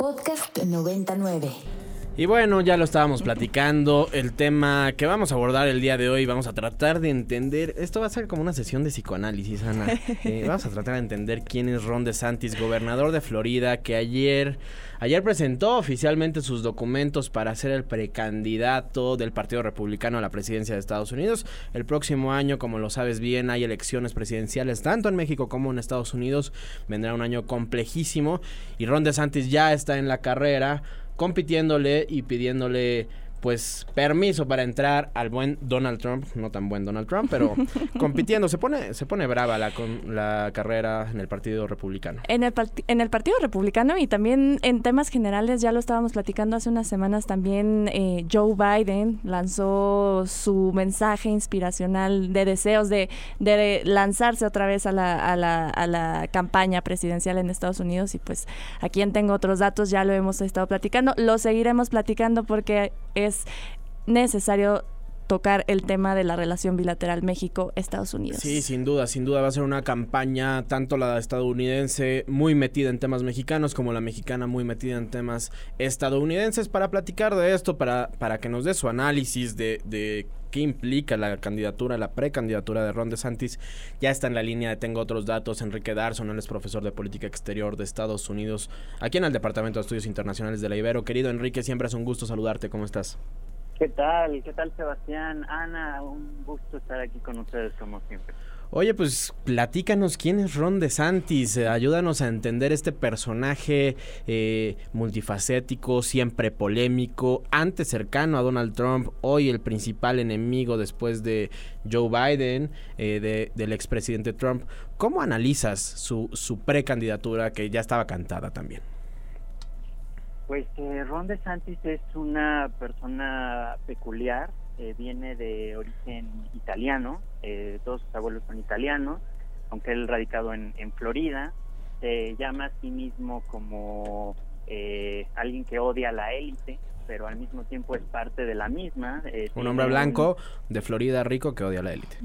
Podcast 99. Y bueno, ya lo estábamos platicando. El tema que vamos a abordar el día de hoy, vamos a tratar de entender. Esto va a ser como una sesión de psicoanálisis, Ana. Eh, vamos a tratar de entender quién es Ron DeSantis, gobernador de Florida, que ayer, ayer presentó oficialmente sus documentos para ser el precandidato del Partido Republicano a la presidencia de Estados Unidos. El próximo año, como lo sabes bien, hay elecciones presidenciales tanto en México como en Estados Unidos. Vendrá un año complejísimo y Ron DeSantis ya está en la carrera compitiéndole y pidiéndole pues permiso para entrar al buen Donald Trump, no tan buen Donald Trump, pero compitiendo, se pone se pone brava la con la carrera en el Partido Republicano. En el en el Partido Republicano y también en temas generales ya lo estábamos platicando hace unas semanas también eh, Joe Biden lanzó su mensaje inspiracional de deseos de, de lanzarse otra vez a la, a, la, a la campaña presidencial en Estados Unidos. Y pues aquí tengo otros datos, ya lo hemos estado platicando, lo seguiremos platicando porque es es necesario tocar el tema de la relación bilateral México-Estados Unidos. Sí, sin duda, sin duda va a ser una campaña, tanto la estadounidense muy metida en temas mexicanos como la mexicana muy metida en temas estadounidenses para platicar de esto, para, para que nos dé su análisis de, de qué implica la candidatura, la precandidatura de Ron DeSantis. Ya está en la línea, tengo otros datos. Enrique Darson, él es profesor de política exterior de Estados Unidos, aquí en el Departamento de Estudios Internacionales de la Ibero. Querido Enrique, siempre es un gusto saludarte. ¿Cómo estás? ¿Qué tal? ¿Qué tal, Sebastián? Ana, un gusto estar aquí con ustedes como siempre. Oye, pues platícanos quién es Ron DeSantis, eh, ayúdanos a entender este personaje eh, multifacético, siempre polémico, antes cercano a Donald Trump, hoy el principal enemigo después de Joe Biden, eh, del expresidente Trump. ¿Cómo analizas su, su precandidatura que ya estaba cantada también? Pues eh, Ron DeSantis es una persona peculiar, eh, viene de origen italiano, eh, todos sus abuelos son italianos, aunque él radicado en, en Florida, se llama a sí mismo como eh, alguien que odia a la élite, pero al mismo tiempo es parte de la misma. Eh, un hombre blanco de Florida rico que odia a la élite.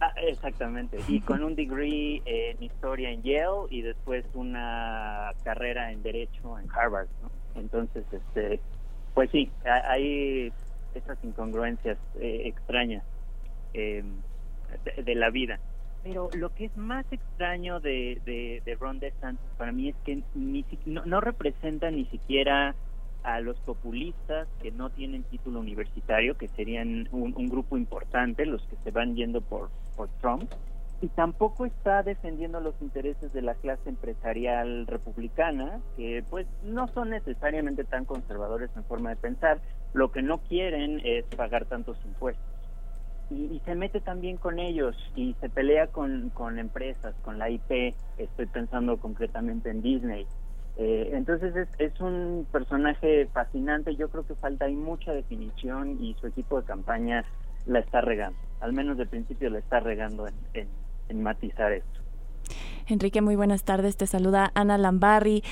Ah, exactamente, y con un degree en historia en Yale y después una carrera en derecho en Harvard. ¿no? Entonces, este, pues sí, hay esas incongruencias eh, extrañas eh, de, la vida. Pero lo que es más extraño de, de, Ron DeSantis para mí es que no, no representa ni siquiera a los populistas que no tienen título universitario, que serían un, un grupo importante, los que se van yendo por, por Trump, y tampoco está defendiendo los intereses de la clase empresarial republicana, que pues no son necesariamente tan conservadores en forma de pensar, lo que no quieren es pagar tantos impuestos. Y, se mete también con ellos y se pelea con, con empresas, con la IP, estoy pensando concretamente en Disney. Eh, entonces es, es, un personaje fascinante, yo creo que falta hay mucha definición y su equipo de campaña la está regando, al menos de principio la está regando en en matizar esto. Enrique, muy buenas tardes. Te saluda Ana Lambarri.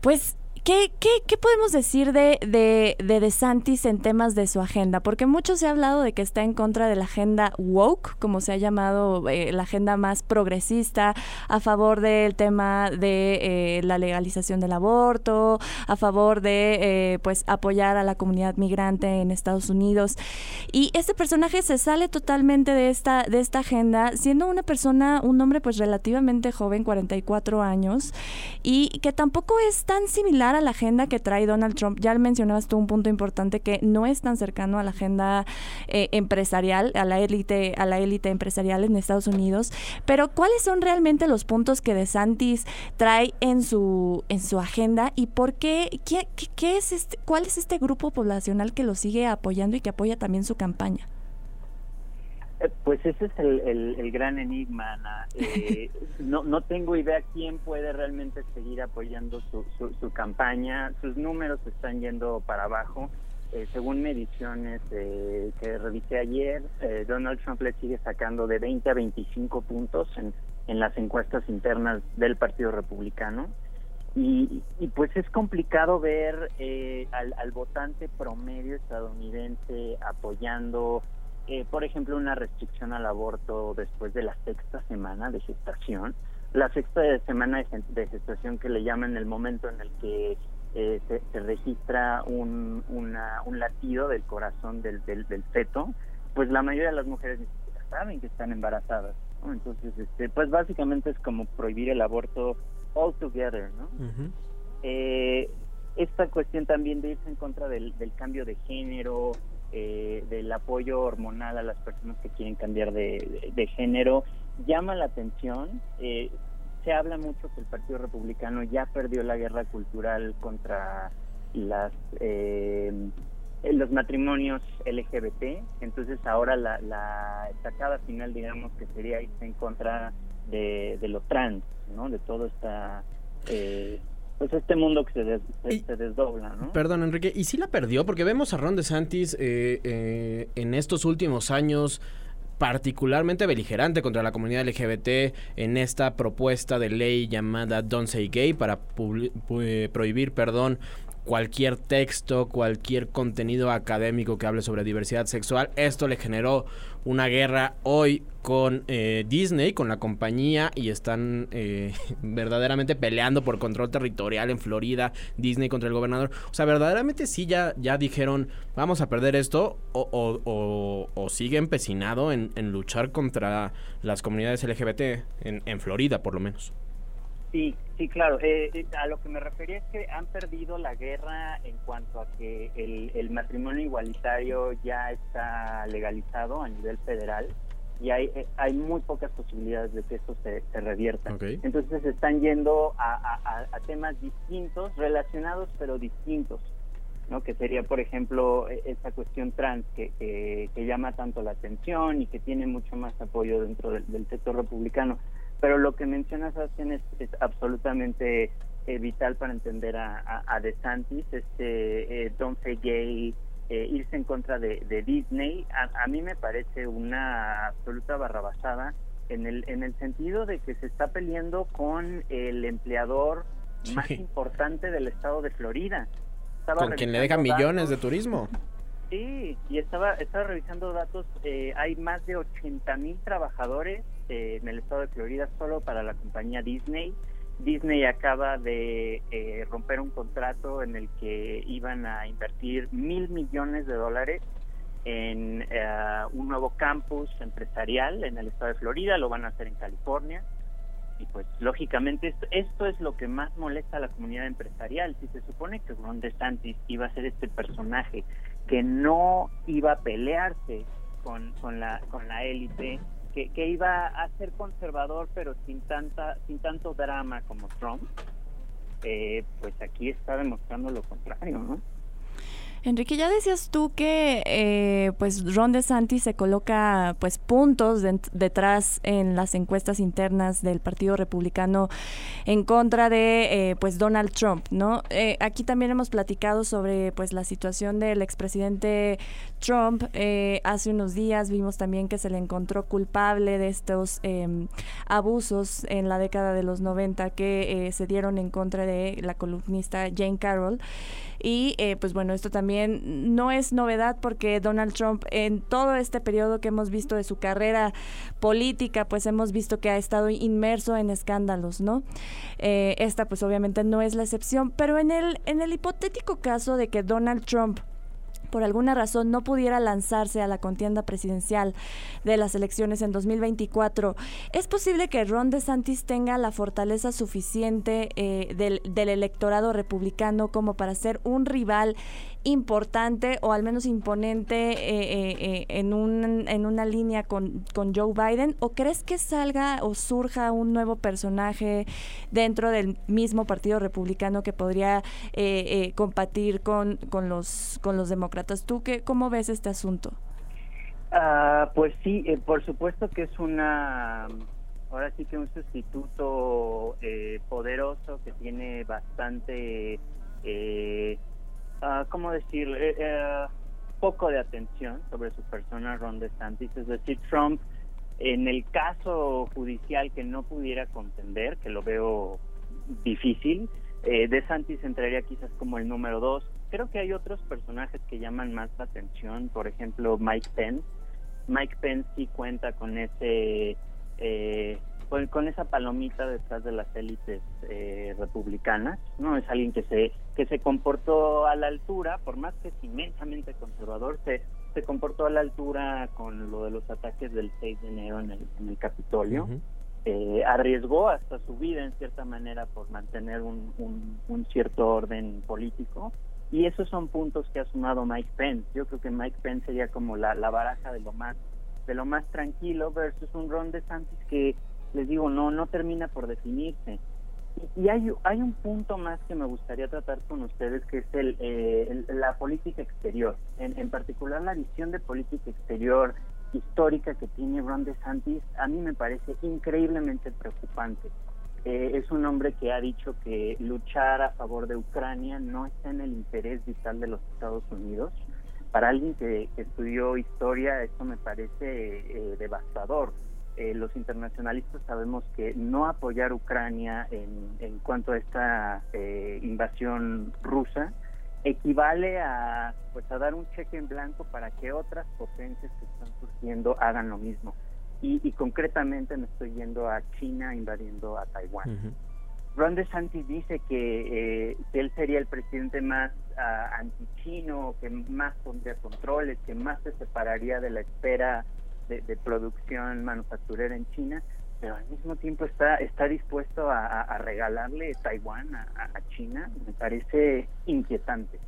Pues ¿Qué, qué, qué podemos decir de, de, de DeSantis en temas de su agenda? Porque mucho se ha hablado de que está en contra de la agenda woke, como se ha llamado eh, la agenda más progresista, a favor del tema de eh, la legalización del aborto, a favor de eh, pues apoyar a la comunidad migrante en Estados Unidos. Y este personaje se sale totalmente de esta, de esta agenda, siendo una persona, un hombre pues relativamente joven, 44 años, y que tampoco es tan similar a la agenda que trae Donald Trump. Ya mencionabas tú un punto importante que no es tan cercano a la agenda eh, empresarial, a la élite, a la élite empresarial en Estados Unidos. Pero ¿cuáles son realmente los puntos que DeSantis trae en su en su agenda y por qué, qué, qué es este, cuál es este grupo poblacional que lo sigue apoyando y que apoya también su campaña? Eh, pues ese es el, el, gran enigma, Ana. Eh, no, no tengo idea quién puede realmente seguir apoyando su, su, campaña. Sus números están yendo para abajo. Eh, según mediciones que revisé ayer, Donald Trump le sigue sacando de 20 a 25 puntos en, en las encuestas internas del Partido Republicano. Y, y pues es complicado ver al, al votante promedio estadounidense apoyando eh, por ejemplo, una restricción al aborto después de la sexta semana de gestación. La sexta semana de gestación que le llaman el momento en el que eh, se, registra un, un latido del corazón del, del, feto, pues la mayoría de las mujeres ni siquiera saben que están embarazadas. Entonces, este, pues básicamente es como prohibir el aborto all together, ¿no? eh, esta cuestión también de irse en contra del, cambio de género, eh, del apoyo hormonal a las personas que quieren cambiar de, género, llama la atención. Eh, se habla mucho que el Partido Republicano ya perdió la guerra cultural contra las eh, los matrimonios LGBT, entonces ahora la, la estacada final, digamos, que sería irse en contra de, de lo trans, ¿no? De todo esta eh, pues este mundo que se, desdobla, ¿no? Perdón, Enrique, ¿y si la perdió? Porque vemos a Ron DeSantis eh, eh, en estos últimos años particularmente beligerante contra la comunidad LGBT en esta propuesta de ley llamada Don't Say Gay para prohibir, perdón, cualquier texto, cualquier contenido académico que hable sobre diversidad sexual. Esto le generó una guerra hoy con eh, Disney, con la compañía, y están eh, verdaderamente peleando por control territorial en Florida, Disney contra el gobernador. O sea, verdaderamente sí ya, ya dijeron, vamos a perder esto, o, o, o, sigue empecinado en, en, luchar contra las comunidades LGBT, en Florida por lo menos. Sí, sí, claro. Eh, eh, a lo que me refería es que han perdido la guerra en cuanto a que el, matrimonio igualitario ya está legalizado a nivel federal y hay, eh, hay muy pocas posibilidades de que esto se, revierta. Entonces se están yendo a, temas distintos, relacionados pero distintos. ¿no? que sería, por ejemplo, e, esta cuestión trans que, que, llama tanto la atención y que tiene mucho más apoyo dentro del sector republicano. Pero lo que mencionas, Sebastián, es, absolutamente eh, vital para entender a, a, DeSantis, este eh, Don't Say Gay, eh, irse en contra de, Disney. A, mí me parece una absoluta barrabasada en el, en el sentido de que se está peleando con el empleador más importante del estado de Florida. con quien le deja millones de turismo. Sí, y estaba, estaba revisando datos, eh, hay más de 80 mil trabajadores eh, en el estado de Florida solo para la compañía Disney. Disney acaba de eh, romper un contrato en el que iban a invertir mil millones de dólares en un nuevo campus empresarial en el estado de Florida, lo van a hacer en California. Y pues lógicamente esto, esto es lo que más molesta a la comunidad empresarial. Si se supone que Ron DeSantis iba a ser este personaje que no iba a pelearse con, con la con la élite, que, que, iba a ser conservador pero sin tanta sin tanto drama como Trump, eh, pues aquí está demostrando lo contrario, ¿no? Enrique, ya decías tú que eh, pues Ron DeSantis se coloca pues puntos detrás en las encuestas internas del Partido Republicano en contra de eh, pues Donald Trump, ¿no? Eh, aquí también hemos platicado sobre pues la situación del expresidente Trump. hace unos días vimos también que se le encontró culpable de estos em, abusos en la década de los 90 que se dieron en contra de la columnista Jane Carroll. Y pues bueno, esto también no es novedad porque Donald Trump en todo este periodo que hemos visto de su carrera política, pues hemos visto que ha estado inmerso en escándalos, ¿no? Eh, esta pues obviamente no es la excepción, pero en el, en el hipotético caso de que Donald Trump por alguna razón no pudiera lanzarse a la contienda presidencial de las elecciones en 2024, ¿es posible que Ron DeSantis tenga la fortaleza suficiente eh, del, del, electorado republicano como para ser un rival importante o al menos imponente eh, eh, en, un, en una línea con, con Joe Biden? ¿O crees que salga o surja un nuevo personaje dentro del mismo Partido Republicano que podría compartir con, con, los, con los demócratas? ¿Tú qué, cómo ves este asunto? Ah, pues sí, eh, por supuesto que es una, ahora sí que un sustituto eh, poderoso que tiene bastante, eh, uh, ¿cómo decir? Eh, poco de atención sobre su persona, Ron DeSantis. Es decir, Trump, en el caso judicial que no pudiera contender, que lo veo difícil, eh, DeSantis entraría quizás como el número dos creo que hay otros personajes que llaman más la atención, por ejemplo Mike Pence. Mike Pence sí cuenta con ese eh, con, esa palomita detrás de las élites eh, republicanas, ¿no? Es alguien que se, que se comportó a la altura, por más que es inmensamente conservador, se, se comportó a la altura con lo de los ataques del 6 de enero en el, en el Capitolio. Eh, arriesgó hasta su vida en cierta manera por mantener un, un, cierto orden político y esos son puntos que ha sumado Mike Pence. Yo creo que Mike Pence sería como la, la baraja de lo más de lo más tranquilo versus un Ron DeSantis que les digo, no, no termina por definirse. Y, hay, hay un punto más que me gustaría tratar con ustedes, que es el, eh, la política exterior, en, en particular la visión de política exterior histórica que tiene Ron DeSantis, a mí me parece increíblemente preocupante. Eh, es un hombre que ha dicho que luchar a favor de Ucrania no está en el interés vital de los Estados Unidos. Para alguien que, estudió historia, esto me parece eh, devastador. Eh, los internacionalistas sabemos que no apoyar Ucrania en, cuanto a esta eh, invasión rusa equivale a pues a dar un cheque en blanco para que otras potencias que están surgiendo hagan lo mismo y, concretamente me estoy yendo a China invadiendo a Taiwán. Ron DeSantis dice que, eh, que, él sería el presidente más uh, antichino, que más pondría controles, que más se separaría de la espera de, producción manufacturera en China, pero al mismo tiempo está, está dispuesto a, regalarle Taiwán a, China, me parece inquietante.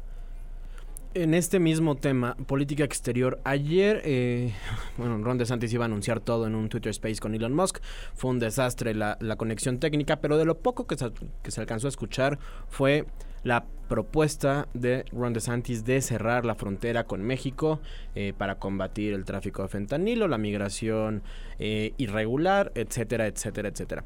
En este mismo tema, política exterior, ayer, eh, bueno, Ron DeSantis iba a anunciar todo en un Twitter Space con Elon Musk. Fue un desastre la, conexión técnica, pero de lo poco que que se alcanzó a escuchar fue la propuesta de Ron DeSantis de cerrar la frontera con México eh, para combatir el tráfico de fentanilo, la migración eh, irregular, etcétera, etcétera, etcétera.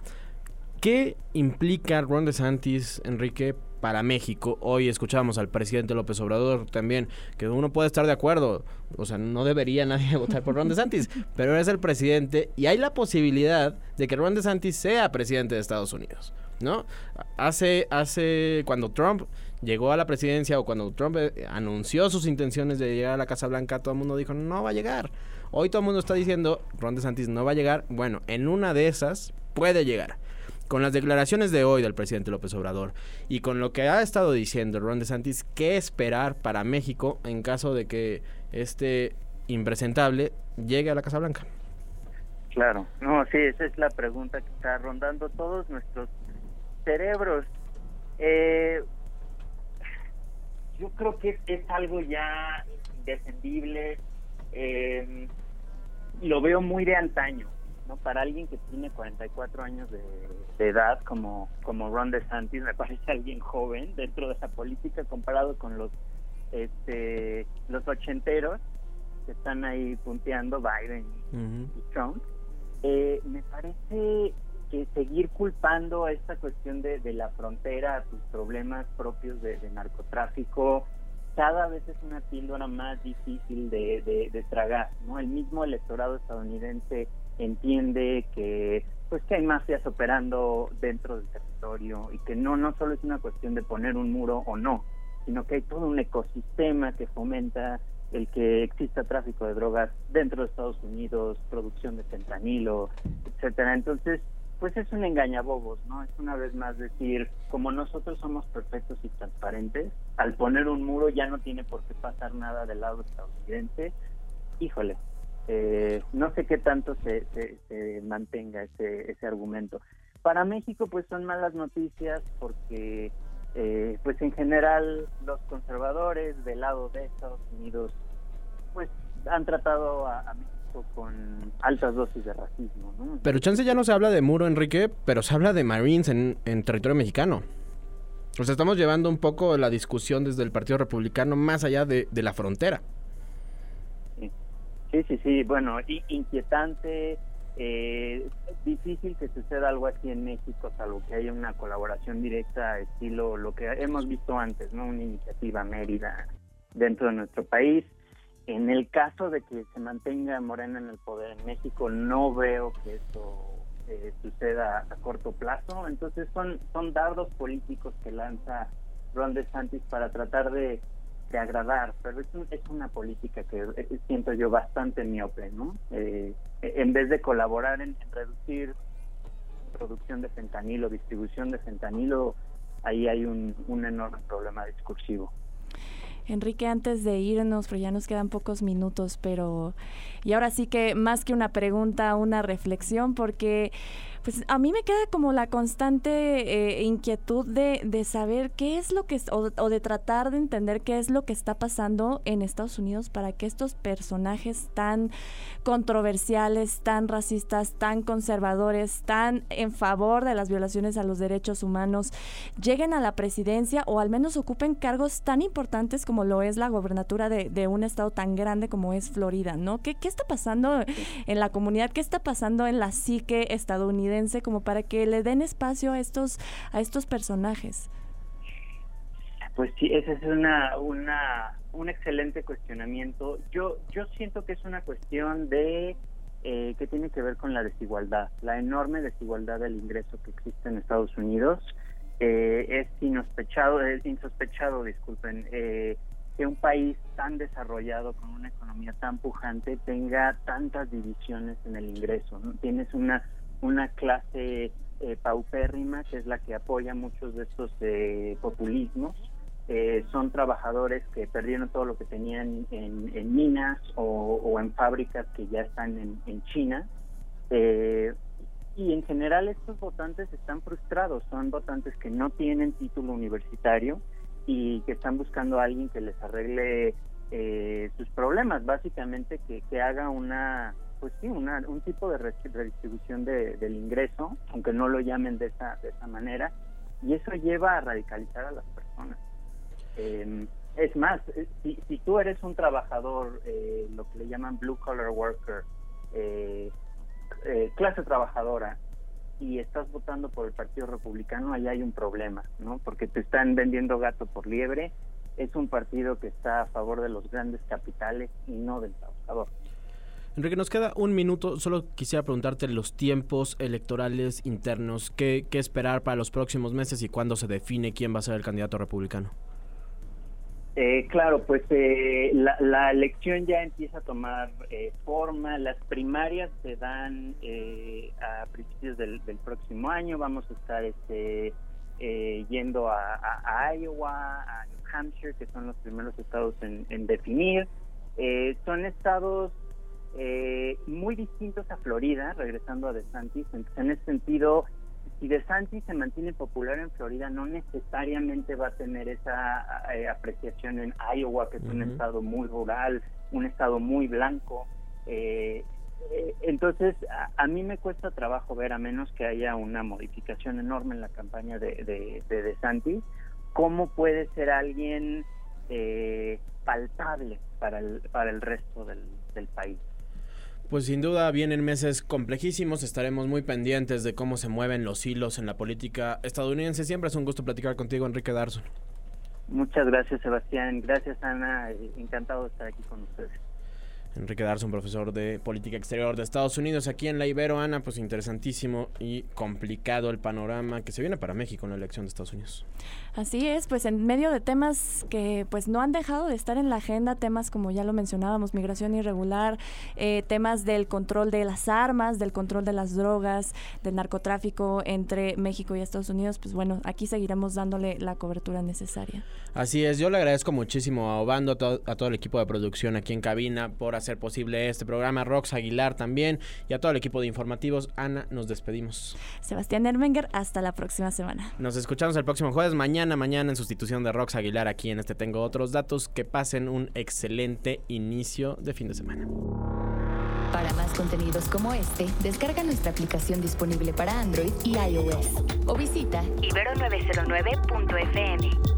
¿Qué implica Ron DeSantis, Enrique, para México? Hoy escuchamos al presidente López Obrador también, que uno puede estar de acuerdo, o sea, no debería nadie votar por Ron DeSantis, pero es el presidente y hay la posibilidad de que Ron DeSantis sea presidente de Estados Unidos. ¿no? Hace, hace, cuando Trump llegó a la presidencia o cuando Trump eh, anunció sus intenciones de llegar a la Casa Blanca, todo el mundo dijo, no va a llegar. Hoy todo el mundo está diciendo, Ron DeSantis no va a llegar. Bueno, en una de esas puede llegar. Con las declaraciones de hoy del presidente López Obrador y con lo que ha estado diciendo Ron DeSantis, ¿qué esperar para México en caso de que este impresentable llegue a la Casa Blanca? Claro, no, sí, esa es la pregunta que está rondando todos nuestros cerebros. Eh, yo creo que es, algo ya indefendible. Eh, lo veo muy de antaño, ¿no? Para alguien que tiene 44 años de, edad, como, como Ron DeSantis, me parece alguien joven dentro de esa política comparado con los este los ochenteros que están ahí punteando Biden y, Trump. Eh, me parece que seguir culpando a esta cuestión de, la frontera, a tus problemas propios de, narcotráfico, cada vez es una píldora más difícil de, tragar, ¿no? El mismo electorado estadounidense entiende que pues que hay mafias operando dentro del territorio y que no no solo es una cuestión de poner un muro o no, sino que hay todo un ecosistema que fomenta el que exista tráfico de drogas dentro de Estados Unidos, producción de fentanilo, etcétera. Entonces, pues es un engañabobos, ¿no? Es una vez más decir, como nosotros somos perfectos y transparentes, al poner un muro ya no tiene por qué pasar nada del lado estadounidense. Híjole, eh, no sé qué tanto se, se, mantenga ese, ese argumento. Para México, pues son malas noticias porque, eh, pues en general, los conservadores del lado de Estados Unidos, pues han tratado a, México con altas dosis de racismo. ¿no? Pero chance ya no se habla de muro, Enrique, pero se habla de Marines en, territorio mexicano. O sea, estamos llevando un poco la discusión desde el Partido Republicano más allá de, la frontera. Sí, sí, sí. Bueno, inquietante, eh, difícil que suceda algo así en México, salvo que haya una colaboración directa, estilo lo que hemos visto antes, ¿no? Una iniciativa Mérida dentro de nuestro país. En el caso de que se mantenga Morena en el poder en México, no veo que eso eh, suceda a corto plazo. Entonces son, son dardos políticos que lanza Ron DeSantis para tratar de, agradar, pero es, es una política que eh, siento yo bastante miope, ¿no? Eh, en vez de colaborar en, reducir producción de fentanilo, distribución de fentanilo, ahí hay un, un enorme problema discursivo. Enrique, antes de irnos, pero ya nos quedan pocos minutos, pero y ahora sí que más que una pregunta, una reflexión, porque pues a mí me queda como la constante eh, inquietud de, de, saber qué es lo que, o, o, de tratar de entender qué es lo que está pasando en Estados Unidos para que estos personajes tan controversiales, tan racistas, tan conservadores, tan en favor de las violaciones a los derechos humanos, lleguen a la presidencia o al menos ocupen cargos tan importantes como lo es la gobernatura de, de un estado tan grande como es Florida, ¿no? ¿Qué, ¿Qué está pasando en la comunidad? ¿Qué está pasando en la psique estadounidense? Como para que le den espacio a estos a estos personajes? Pues sí, ese es una, una un excelente cuestionamiento. Yo yo siento que es una cuestión de eh, que tiene que ver con la desigualdad, la enorme desigualdad del ingreso que existe en Estados Unidos. Eh, es insospechado, es insospechado, disculpen, eh, que un país tan desarrollado con una economía tan pujante tenga tantas divisiones en el ingreso. ¿no? Tienes una una clase eh, paupérrima, que es la que apoya muchos de estos eh, populismos. Eh, son trabajadores que perdieron todo lo que tenían en, minas o, o, en fábricas que ya están en, en China. Eh, y en general estos votantes están frustrados, son votantes que no tienen título universitario y que están buscando a alguien que les arregle eh, sus problemas, básicamente que, que haga una pues sí, una, un tipo de redistribución de, del ingreso, aunque no lo llamen de esa, de esa manera, y eso lleva a radicalizar a las personas. Eh, es más, eh, si, si, tú eres un trabajador, eh, lo que le llaman blue collar worker, eh, eh, clase trabajadora, y estás votando por el Partido Republicano, ahí hay un problema, ¿no? Porque te están vendiendo gato por liebre, es un partido que está a favor de los grandes capitales y no del trabajador. Enrique, nos queda un minuto. Solo quisiera preguntarte los tiempos electorales internos. ¿Qué, qué esperar para los próximos meses y cuándo se define quién va a ser el candidato republicano? Eh, claro, pues eh, la, la, elección ya empieza a tomar eh, forma. Las primarias se dan eh, a principios del, próximo año. Vamos a estar este, eh, yendo a, Iowa, a New Hampshire, que son los primeros estados en, en definir. Eh, son estados eh, muy distintos a Florida, regresando a DeSantis. En, en ese sentido, si DeSantis se mantiene popular en Florida, no necesariamente va a tener esa eh, apreciación en Iowa, que es uh -huh. un estado muy rural, un estado muy blanco. Eh, eh, entonces, a, a, mí me cuesta trabajo ver, a menos que haya una modificación enorme en la campaña de, de, de DeSantis, cómo puede ser alguien eh, palpable para el, para el resto del, del país. Pues sin duda vienen meses complejísimos, estaremos muy pendientes de cómo se mueven los hilos en la política estadounidense. Siempre es un gusto platicar contigo, Enrique Darson. Muchas gracias, Sebastián. Gracias, Ana. Encantado de estar aquí con ustedes. Enrique Darson, profesor de Política Exterior de Estados Unidos, aquí en la Ibero, Ana, pues interesantísimo y complicado el panorama que se viene para México en la elección de Estados Unidos. Así es, pues en medio de temas que pues no han dejado de estar en la agenda, temas como ya lo mencionábamos, migración irregular, eh, temas del control de las armas, del control de las drogas, del narcotráfico entre México y Estados Unidos, pues bueno, aquí seguiremos dándole la cobertura necesaria. Así es, yo le agradezco muchísimo a Obando, a, to a todo el equipo de producción aquí en cabina por hacer posible este programa, Rox Aguilar también y a todo el equipo de informativos. Ana, nos despedimos. Sebastián Ermenger, hasta la próxima semana. Nos escuchamos el próximo jueves, mañana, mañana en sustitución de Rox Aguilar aquí en este Tengo Otros Datos. Que pasen un excelente inicio de fin de semana. Para más contenidos como este, descarga nuestra aplicación disponible para Android y iOS o visita ibero909.fm.